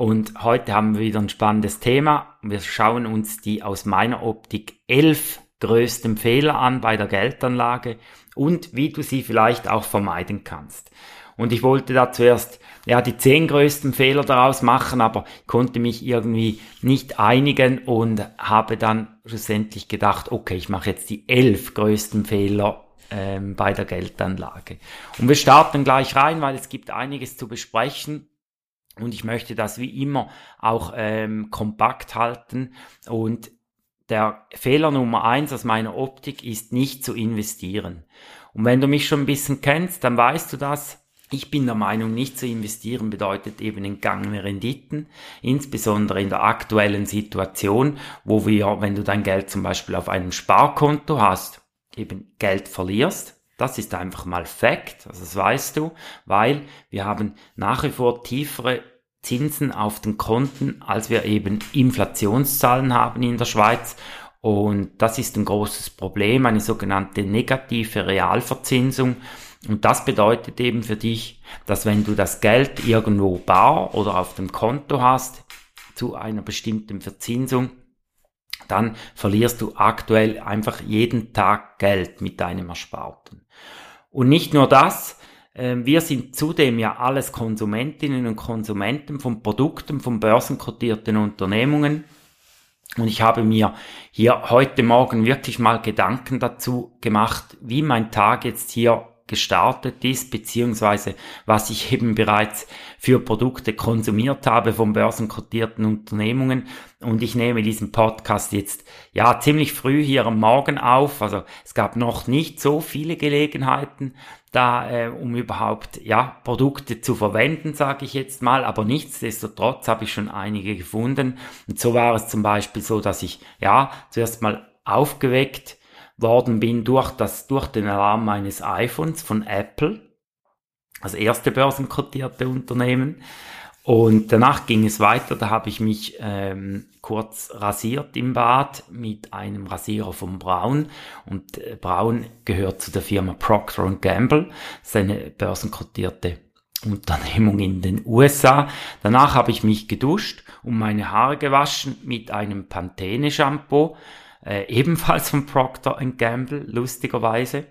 Und heute haben wir wieder ein spannendes Thema. Wir schauen uns die aus meiner Optik elf größten Fehler an bei der Geldanlage und wie du sie vielleicht auch vermeiden kannst. Und ich wollte da zuerst ja die zehn größten Fehler daraus machen, aber konnte mich irgendwie nicht einigen und habe dann schlussendlich gedacht, okay, ich mache jetzt die elf größten Fehler ähm, bei der Geldanlage. Und wir starten gleich rein, weil es gibt einiges zu besprechen. Und ich möchte das wie immer auch ähm, kompakt halten. Und der Fehler Nummer eins aus meiner Optik ist nicht zu investieren. Und wenn du mich schon ein bisschen kennst, dann weißt du das. Ich bin der Meinung, nicht zu investieren bedeutet eben entgangene Renditen, insbesondere in der aktuellen Situation, wo wir, wenn du dein Geld zum Beispiel auf einem Sparkonto hast, eben Geld verlierst, das ist einfach mal Fakt, also das weißt du, weil wir haben nach wie vor tiefere Zinsen auf den Konten, als wir eben Inflationszahlen haben in der Schweiz. Und das ist ein großes Problem, eine sogenannte negative Realverzinsung. Und das bedeutet eben für dich, dass wenn du das Geld irgendwo bar oder auf dem Konto hast, zu einer bestimmten Verzinsung, dann verlierst du aktuell einfach jeden Tag Geld mit deinem Ersparten. Und nicht nur das, wir sind zudem ja alles Konsumentinnen und Konsumenten von Produkten von börsenkotierten Unternehmungen. Und ich habe mir hier heute Morgen wirklich mal Gedanken dazu gemacht, wie mein Tag jetzt hier gestartet ist, beziehungsweise was ich eben bereits für Produkte konsumiert habe von börsenkotierten Unternehmungen. Und ich nehme diesen Podcast jetzt ja ziemlich früh hier am Morgen auf. Also es gab noch nicht so viele Gelegenheiten, da äh, um überhaupt ja Produkte zu verwenden, sage ich jetzt mal. Aber nichtsdestotrotz habe ich schon einige gefunden. Und so war es zum Beispiel so, dass ich ja zuerst mal aufgeweckt worden bin durch das, durch den Alarm meines iPhones von Apple, das erste börsenkotierte Unternehmen. Und danach ging es weiter, da habe ich mich ähm, kurz rasiert im Bad mit einem Rasierer von Braun. Und äh, Braun gehört zu der Firma Procter Gamble, das ist eine börsenkotierte Unternehmung in den USA. Danach habe ich mich geduscht und meine Haare gewaschen mit einem Pantene Shampoo äh, ebenfalls von Procter Gamble, lustigerweise.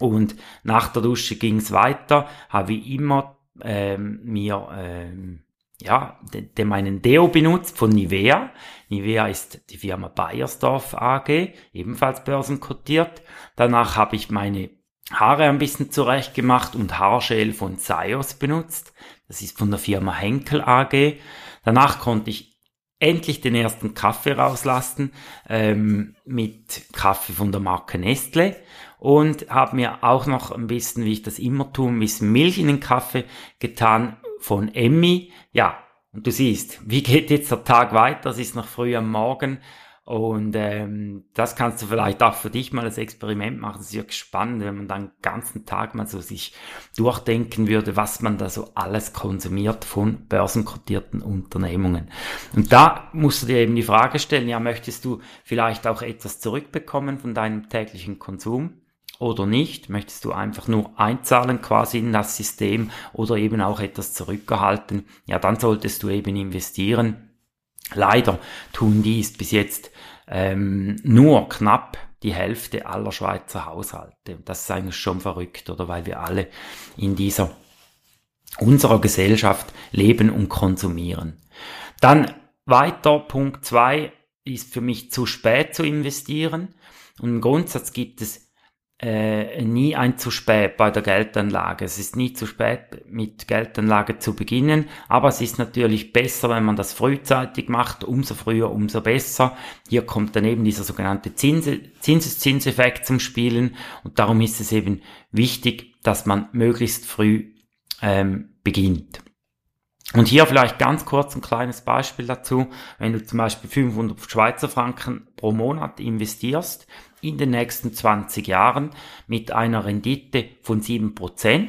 Und nach der Dusche ging es weiter, habe ich immer ähm, mir ähm, ja, den, den meinen Deo benutzt von Nivea. Nivea ist die Firma Bayersdorf AG, ebenfalls börsenkotiert. Danach habe ich meine Haare ein bisschen zurecht gemacht und Haarschäl von Zeios benutzt. Das ist von der Firma Henkel AG. Danach konnte ich endlich den ersten Kaffee rauslassen ähm, mit Kaffee von der Marke Nestle und habe mir auch noch ein bisschen, wie ich das immer tue, ein bisschen Milch in den Kaffee getan von Emmy. Ja, und du siehst, wie geht jetzt der Tag weiter? Es ist noch früh am Morgen und ähm, das kannst du vielleicht auch für dich mal als Experiment machen. Es ist wirklich spannend, wenn man dann den ganzen Tag mal so sich durchdenken würde, was man da so alles konsumiert von börsenkotierten Unternehmungen. Und da musst du dir eben die Frage stellen, ja, möchtest du vielleicht auch etwas zurückbekommen von deinem täglichen Konsum? Oder nicht? Möchtest du einfach nur einzahlen quasi in das System oder eben auch etwas zurückerhalten? Ja, dann solltest du eben investieren. Leider tun dies bis jetzt ähm, nur knapp die Hälfte aller Schweizer Haushalte. Das ist eigentlich schon verrückt, oder? Weil wir alle in dieser unserer Gesellschaft leben und konsumieren. Dann weiter, Punkt zwei ist für mich zu spät zu investieren. Und im Grundsatz gibt es äh, nie ein zu spät bei der Geldanlage. Es ist nie zu spät mit Geldanlage zu beginnen, aber es ist natürlich besser, wenn man das frühzeitig macht. Umso früher, umso besser. Hier kommt dann eben dieser sogenannte Zinse, Zinseszinseffekt zum Spielen und darum ist es eben wichtig, dass man möglichst früh ähm, beginnt. Und hier vielleicht ganz kurz ein kleines Beispiel dazu. Wenn du zum Beispiel 500 Schweizer Franken pro Monat investierst, in den nächsten 20 Jahren mit einer Rendite von 7%,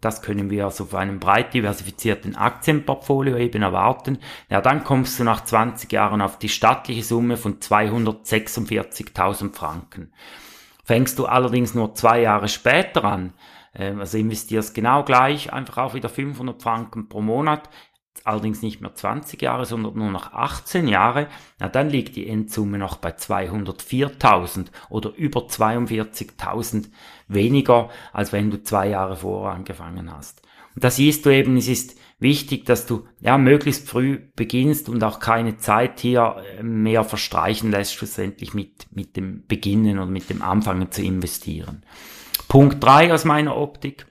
das können wir also auf einem breit diversifizierten Aktienportfolio eben erwarten. Ja, dann kommst du nach 20 Jahren auf die stattliche Summe von 246.000 Franken. Fängst du allerdings nur zwei Jahre später an, ähm, also investierst genau gleich, einfach auch wieder 500 Franken pro Monat, allerdings nicht mehr 20 Jahre, sondern nur noch 18 Jahre, na dann liegt die Endsumme noch bei 204.000 oder über 42.000 weniger, als wenn du zwei Jahre vorher angefangen hast. Und da siehst du eben, es ist wichtig, dass du ja möglichst früh beginnst und auch keine Zeit hier äh, mehr verstreichen lässt, schlussendlich mit, mit dem Beginnen oder mit dem Anfangen zu investieren. Punkt drei aus meiner Optik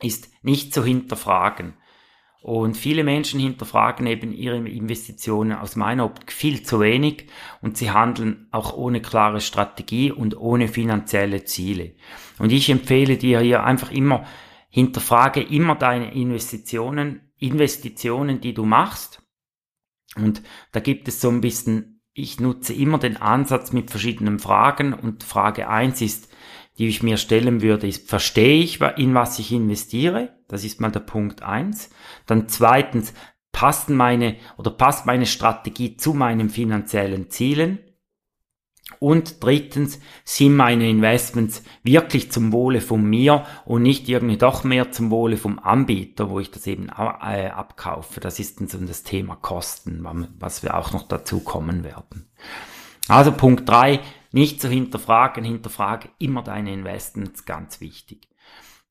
ist nicht zu hinterfragen. Und viele Menschen hinterfragen eben ihre Investitionen aus meiner Optik viel zu wenig und sie handeln auch ohne klare Strategie und ohne finanzielle Ziele. Und ich empfehle dir hier einfach immer, hinterfrage immer deine Investitionen, Investitionen, die du machst. Und da gibt es so ein bisschen, ich nutze immer den Ansatz mit verschiedenen Fragen und Frage eins ist, die ich mir stellen würde, ist, verstehe ich, in was ich investiere? Das ist mal der Punkt eins. Dann zweitens, passt meine oder passt meine Strategie zu meinen finanziellen Zielen? Und drittens, sind meine Investments wirklich zum Wohle von mir und nicht irgendwie doch mehr zum Wohle vom Anbieter, wo ich das eben äh, abkaufe. Das ist dann so das Thema Kosten, was wir auch noch dazu kommen werden. Also Punkt drei nicht zu hinterfragen, hinterfrage immer deine Investments, ganz wichtig.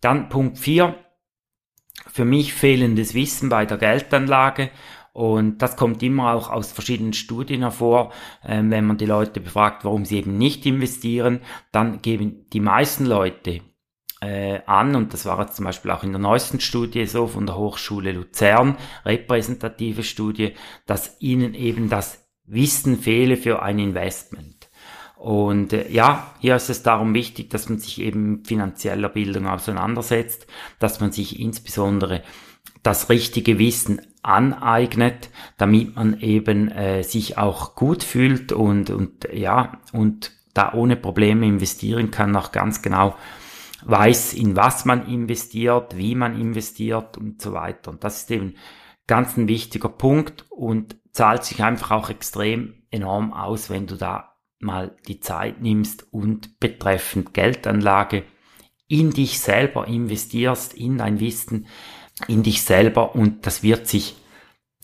Dann Punkt 4, für mich fehlendes Wissen bei der Geldanlage. Und das kommt immer auch aus verschiedenen Studien hervor. Ähm, wenn man die Leute befragt, warum sie eben nicht investieren, dann geben die meisten Leute äh, an, und das war jetzt zum Beispiel auch in der neuesten Studie so von der Hochschule Luzern, repräsentative Studie, dass ihnen eben das Wissen fehle für ein Investment. Und äh, ja, hier ist es darum wichtig, dass man sich eben mit finanzieller Bildung auseinandersetzt, dass man sich insbesondere das richtige Wissen aneignet, damit man eben äh, sich auch gut fühlt und, und ja, und da ohne Probleme investieren kann, auch ganz genau weiß, in was man investiert, wie man investiert und so weiter. Und das ist eben ganz ein wichtiger Punkt und zahlt sich einfach auch extrem enorm aus, wenn du da mal die Zeit nimmst und betreffend Geldanlage in dich selber investierst, in dein Wissen, in dich selber und das wird sich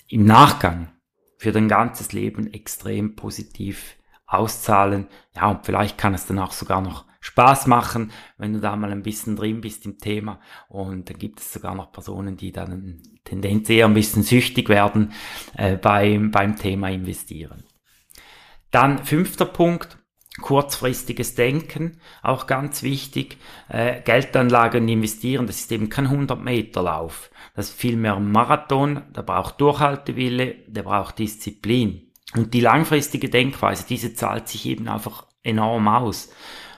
im Nachgang für dein ganzes Leben extrem positiv auszahlen. Ja, und vielleicht kann es dann auch sogar noch Spaß machen, wenn du da mal ein bisschen drin bist im Thema. Und dann gibt es sogar noch Personen, die dann Tendenz eher ein bisschen süchtig werden äh, beim, beim Thema investieren. Dann fünfter Punkt, kurzfristiges Denken, auch ganz wichtig. Äh, Geldanlagen investieren, das ist eben kein 100-Meter-Lauf. Das ist vielmehr ein Marathon, der braucht Durchhaltewille, der braucht Disziplin. Und die langfristige Denkweise, diese zahlt sich eben einfach enorm aus.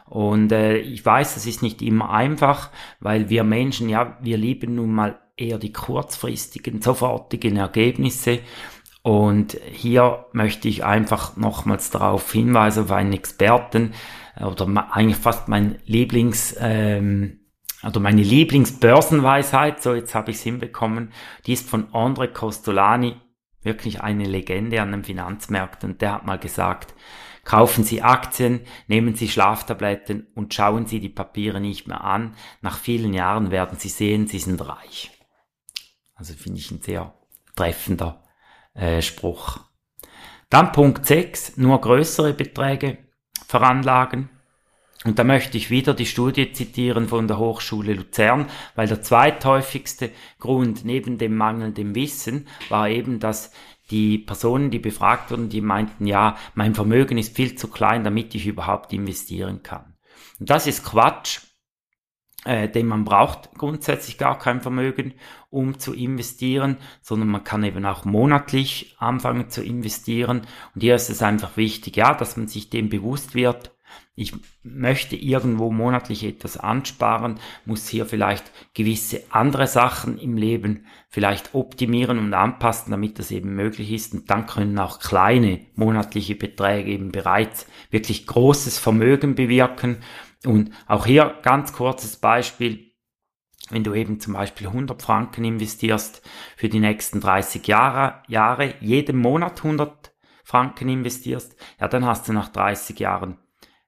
Und äh, ich weiß, das ist nicht immer einfach, weil wir Menschen, ja, wir lieben nun mal eher die kurzfristigen, sofortigen Ergebnisse. Und hier möchte ich einfach nochmals darauf hinweisen, auf einen Experten oder eigentlich fast mein Lieblings, ähm, also meine Lieblingsbörsenweisheit, so jetzt habe ich es hinbekommen, die ist von Andre Costolani, wirklich eine Legende an den Finanzmärkten. Und der hat mal gesagt, kaufen Sie Aktien, nehmen Sie Schlaftabletten und schauen Sie die Papiere nicht mehr an. Nach vielen Jahren werden Sie sehen, Sie sind reich. Also finde ich ein sehr treffender äh, Spruch. Dann Punkt 6, nur größere Beträge veranlagen. Und da möchte ich wieder die Studie zitieren von der Hochschule Luzern, weil der zweithäufigste Grund neben dem mangelnden Wissen war eben, dass die Personen, die befragt wurden, die meinten, ja, mein Vermögen ist viel zu klein, damit ich überhaupt investieren kann. Und das ist Quatsch äh, denn man braucht grundsätzlich gar kein Vermögen, um zu investieren, sondern man kann eben auch monatlich anfangen zu investieren. Und hier ist es einfach wichtig, ja, dass man sich dem bewusst wird, ich möchte irgendwo monatlich etwas ansparen, muss hier vielleicht gewisse andere Sachen im Leben vielleicht optimieren und anpassen, damit das eben möglich ist. Und dann können auch kleine monatliche Beträge eben bereits wirklich großes Vermögen bewirken. Und auch hier ganz kurzes Beispiel. Wenn du eben zum Beispiel 100 Franken investierst für die nächsten 30 Jahre, Jahre jeden Monat 100 Franken investierst, ja, dann hast du nach 30 Jahren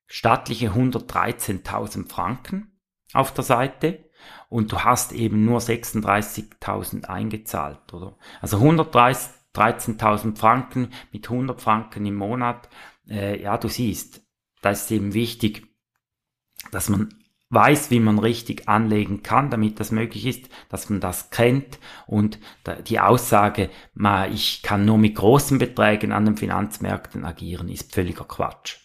stattliche 113.000 Franken auf der Seite und du hast eben nur 36.000 eingezahlt, oder? Also 113.000 Franken mit 100 Franken im Monat, äh, ja, du siehst, da ist eben wichtig, dass man weiß, wie man richtig anlegen kann, damit das möglich ist, dass man das kennt und die Aussage, ich kann nur mit großen Beträgen an den Finanzmärkten agieren, ist völliger Quatsch.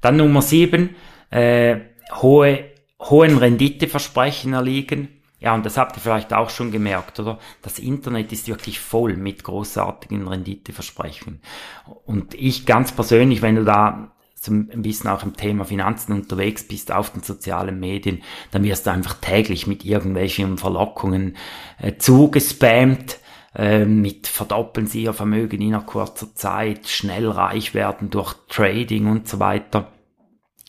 Dann Nummer sieben, äh, hohe, hohen Renditeversprechen erliegen. Ja, und das habt ihr vielleicht auch schon gemerkt, oder? Das Internet ist wirklich voll mit großartigen Renditeversprechen. Und ich ganz persönlich, wenn du da so ein bisschen auch im Thema Finanzen unterwegs bist auf den sozialen Medien, dann wirst du einfach täglich mit irgendwelchen Verlockungen äh, zugespammt äh, mit verdoppeln sie ihr Vermögen in einer kurzer Zeit, schnell reich werden durch Trading und so weiter.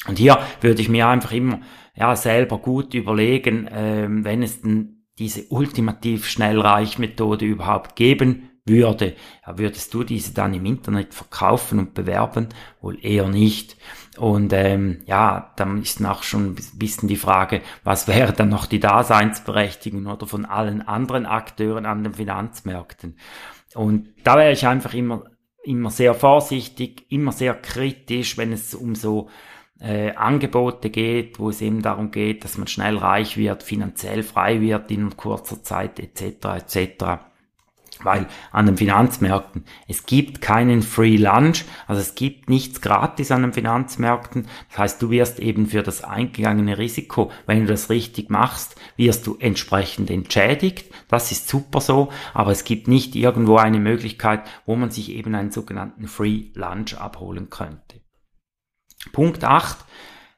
Und hier würde ich mir einfach immer ja selber gut überlegen, äh, wenn es denn diese ultimativ Schnellreich-Methode überhaupt geben würde, würdest du diese dann im Internet verkaufen und bewerben? Wohl eher nicht. Und ähm, ja, dann ist auch schon ein bisschen die Frage, was wäre dann noch die Daseinsberechtigung oder von allen anderen Akteuren an den Finanzmärkten. Und da wäre ich einfach immer, immer sehr vorsichtig, immer sehr kritisch, wenn es um so äh, Angebote geht, wo es eben darum geht, dass man schnell reich wird, finanziell frei wird in kurzer Zeit etc. etc. Weil an den Finanzmärkten, es gibt keinen Free Lunch, also es gibt nichts gratis an den Finanzmärkten. Das heißt, du wirst eben für das eingegangene Risiko, wenn du das richtig machst, wirst du entsprechend entschädigt. Das ist super so, aber es gibt nicht irgendwo eine Möglichkeit, wo man sich eben einen sogenannten Free Lunch abholen könnte. Punkt 8,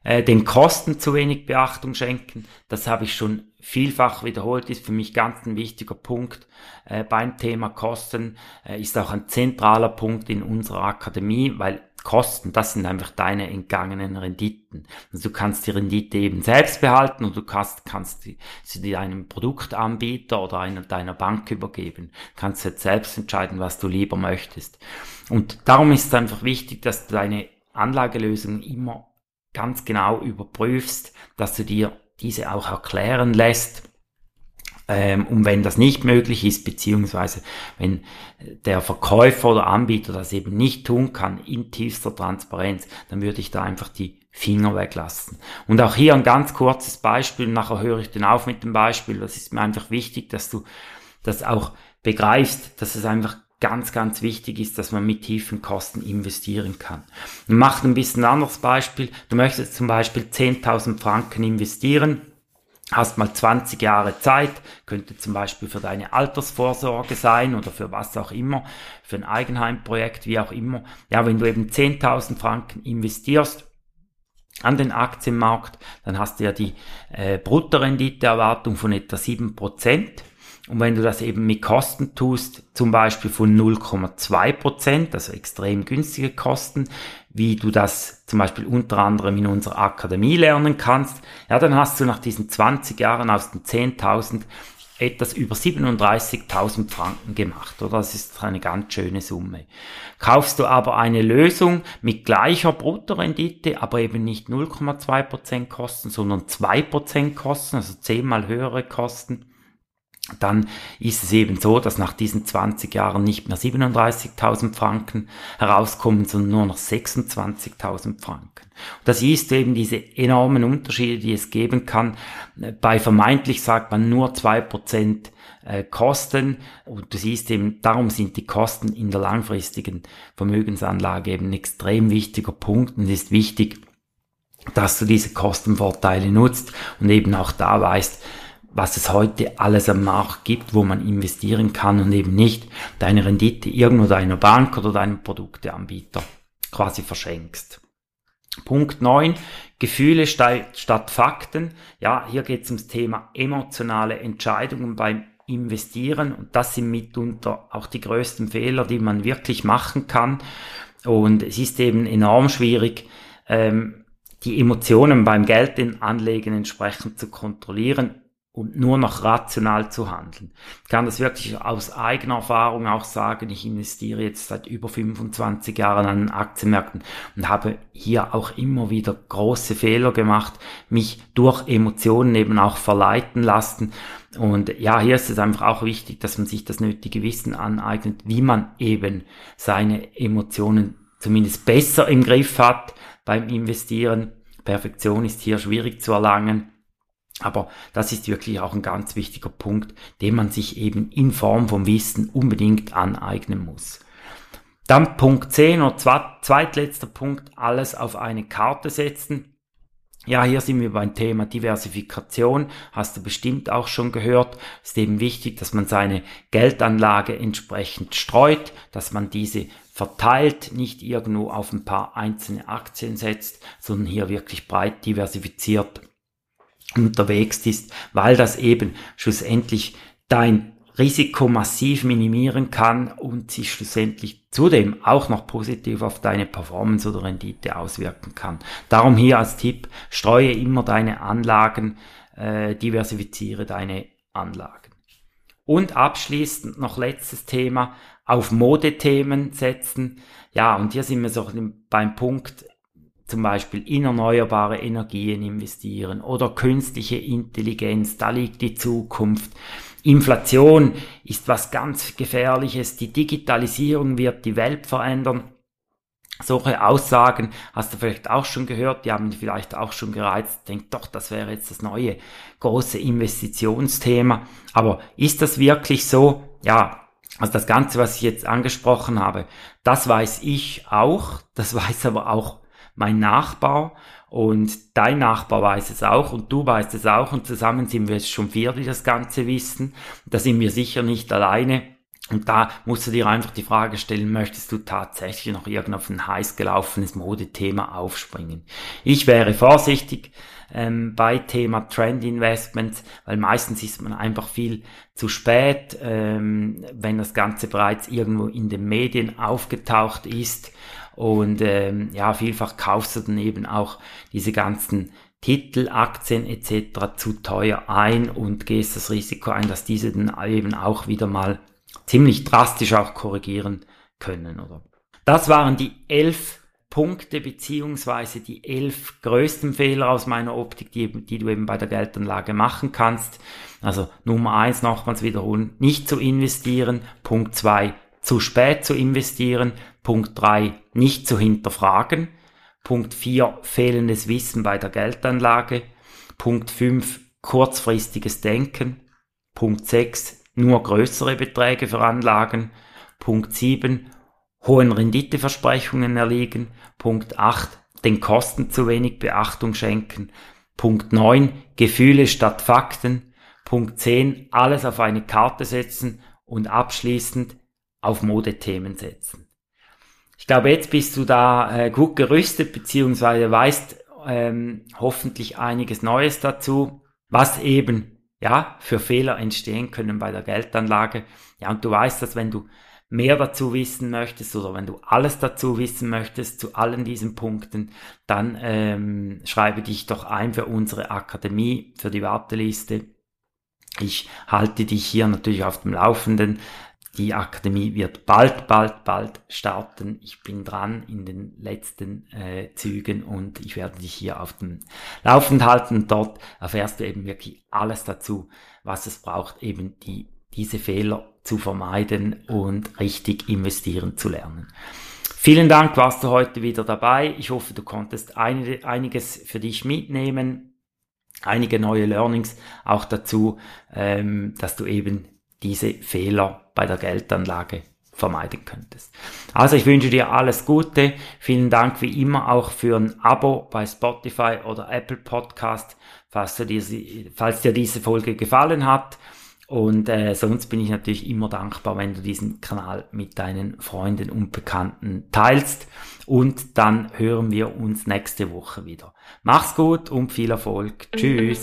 äh, den Kosten zu wenig Beachtung schenken. Das habe ich schon vielfach wiederholt, ist für mich ganz ein wichtiger Punkt äh, beim Thema Kosten, äh, ist auch ein zentraler Punkt in unserer Akademie, weil Kosten, das sind einfach deine entgangenen Renditen. Also du kannst die Rendite eben selbst behalten und du kannst, kannst die, sie einem Produktanbieter oder einer deiner Bank übergeben. Du kannst jetzt selbst entscheiden, was du lieber möchtest. Und darum ist es einfach wichtig, dass du deine Anlagelösung immer ganz genau überprüfst, dass du dir diese auch erklären lässt. Ähm, und wenn das nicht möglich ist, beziehungsweise wenn der Verkäufer oder Anbieter das eben nicht tun kann in tiefster Transparenz, dann würde ich da einfach die Finger weglassen. Und auch hier ein ganz kurzes Beispiel, nachher höre ich dann auf mit dem Beispiel, das ist mir einfach wichtig, dass du das auch begreifst, dass es einfach ganz, ganz wichtig ist, dass man mit tiefen Kosten investieren kann. Und macht ein bisschen anderes Beispiel. Du möchtest zum Beispiel 10.000 Franken investieren, hast mal 20 Jahre Zeit, könnte zum Beispiel für deine Altersvorsorge sein oder für was auch immer, für ein Eigenheimprojekt, wie auch immer. Ja, wenn du eben 10.000 Franken investierst, an den Aktienmarkt, dann hast du ja die äh, Bruttorenditeerwartung von etwa 7%. Und wenn du das eben mit Kosten tust, zum Beispiel von 0,2 Prozent, also extrem günstige Kosten, wie du das zum Beispiel unter anderem in unserer Akademie lernen kannst, ja, dann hast du nach diesen 20 Jahren aus den 10.000 etwas über 37.000 Franken gemacht, oder? Das ist eine ganz schöne Summe. Kaufst du aber eine Lösung mit gleicher Bruttorendite, aber eben nicht 0,2% Kosten, sondern 2% Kosten, also zehnmal höhere Kosten, dann ist es eben so, dass nach diesen 20 Jahren nicht mehr 37.000 Franken herauskommen, sondern nur noch 26.000 Franken. Und das ist eben diese enormen Unterschiede, die es geben kann. Bei vermeintlich sagt man nur zwei Prozent äh, Kosten und du siehst eben, darum sind die Kosten in der langfristigen Vermögensanlage eben ein extrem wichtiger Punkt und ist wichtig, dass du diese Kostenvorteile nutzt und eben auch da weißt, was es heute alles am Markt gibt, wo man investieren kann und eben nicht deine Rendite irgendwo deiner Bank oder deinem Produkteanbieter quasi verschenkst. Punkt 9, Gefühle statt Fakten. Ja, hier geht es ums Thema emotionale Entscheidungen beim Investieren und das sind mitunter auch die größten Fehler, die man wirklich machen kann. Und es ist eben enorm schwierig, ähm, die Emotionen beim Geldanlegen entsprechend zu kontrollieren und nur noch rational zu handeln. Ich kann das wirklich aus eigener Erfahrung auch sagen. Ich investiere jetzt seit über 25 Jahren an Aktienmärkten und habe hier auch immer wieder große Fehler gemacht, mich durch Emotionen eben auch verleiten lassen. Und ja, hier ist es einfach auch wichtig, dass man sich das nötige Wissen aneignet, wie man eben seine Emotionen zumindest besser im Griff hat beim Investieren. Perfektion ist hier schwierig zu erlangen. Aber das ist wirklich auch ein ganz wichtiger Punkt, den man sich eben in Form vom Wissen unbedingt aneignen muss. Dann Punkt 10 oder zweitletzter Punkt, alles auf eine Karte setzen. Ja, hier sind wir beim Thema Diversifikation. Hast du bestimmt auch schon gehört. Ist eben wichtig, dass man seine Geldanlage entsprechend streut, dass man diese verteilt, nicht irgendwo auf ein paar einzelne Aktien setzt, sondern hier wirklich breit diversifiziert unterwegs ist, weil das eben schlussendlich dein Risiko massiv minimieren kann und sich schlussendlich zudem auch noch positiv auf deine Performance oder Rendite auswirken kann. Darum hier als Tipp, streue immer deine Anlagen, äh, diversifiziere deine Anlagen. Und abschließend noch letztes Thema, auf Modethemen setzen. Ja, und hier sind wir so beim Punkt, zum Beispiel in erneuerbare Energien investieren oder künstliche Intelligenz, da liegt die Zukunft. Inflation ist was ganz Gefährliches, die Digitalisierung wird die Welt verändern. Solche Aussagen hast du vielleicht auch schon gehört, die haben vielleicht auch schon gereizt. Denk doch, das wäre jetzt das neue große Investitionsthema. Aber ist das wirklich so? Ja, also das Ganze, was ich jetzt angesprochen habe, das weiß ich auch, das weiß aber auch mein Nachbar und dein Nachbar weiß es auch und du weißt es auch und zusammen sind wir jetzt schon vier, die das Ganze wissen. Da sind wir sicher nicht alleine. Und da musst du dir einfach die Frage stellen, möchtest du tatsächlich noch irgend auf ein heiß gelaufenes Modethema aufspringen? Ich wäre vorsichtig ähm, bei Thema Trend Investments, weil meistens ist man einfach viel zu spät, ähm, wenn das Ganze bereits irgendwo in den Medien aufgetaucht ist und ähm, ja, vielfach kaufst du dann eben auch diese ganzen Titel, Aktien etc. zu teuer ein und gehst das Risiko ein, dass diese dann eben auch wieder mal ziemlich drastisch auch korrigieren können. Oder? Das waren die elf Punkte beziehungsweise die elf größten Fehler aus meiner Optik, die, die du eben bei der Geldanlage machen kannst. Also Nummer eins nochmals wiederholen, nicht zu investieren. Punkt zwei, zu spät zu investieren. Punkt 3, nicht zu hinterfragen. Punkt 4, fehlendes Wissen bei der Geldanlage. Punkt 5, kurzfristiges Denken. Punkt 6, nur größere Beträge veranlagen. Punkt 7, hohen Renditeversprechungen erliegen. Punkt 8, den Kosten zu wenig Beachtung schenken. Punkt 9, Gefühle statt Fakten. Punkt 10, alles auf eine Karte setzen und abschließend auf Modethemen setzen. Ich glaube, jetzt bist du da äh, gut gerüstet, beziehungsweise weißt ähm, hoffentlich einiges Neues dazu, was eben ja für Fehler entstehen können bei der Geldanlage. Ja, und du weißt, dass wenn du mehr dazu wissen möchtest oder wenn du alles dazu wissen möchtest zu allen diesen Punkten, dann ähm, schreibe dich doch ein für unsere Akademie, für die Warteliste. Ich halte dich hier natürlich auf dem Laufenden. Die Akademie wird bald, bald, bald starten. Ich bin dran in den letzten äh, Zügen und ich werde dich hier auf dem Laufenden halten. Dort erfährst du eben wirklich alles dazu, was es braucht, eben die, diese Fehler zu vermeiden und richtig investieren zu lernen. Vielen Dank, warst du heute wieder dabei. Ich hoffe, du konntest einige, einiges für dich mitnehmen, einige neue Learnings auch dazu, ähm, dass du eben diese Fehler bei der Geldanlage vermeiden könntest. Also ich wünsche dir alles Gute. Vielen Dank wie immer auch für ein Abo bei Spotify oder Apple Podcast, falls dir diese, falls dir diese Folge gefallen hat. Und äh, sonst bin ich natürlich immer dankbar, wenn du diesen Kanal mit deinen Freunden und Bekannten teilst. Und dann hören wir uns nächste Woche wieder. Mach's gut und viel Erfolg. Tschüss.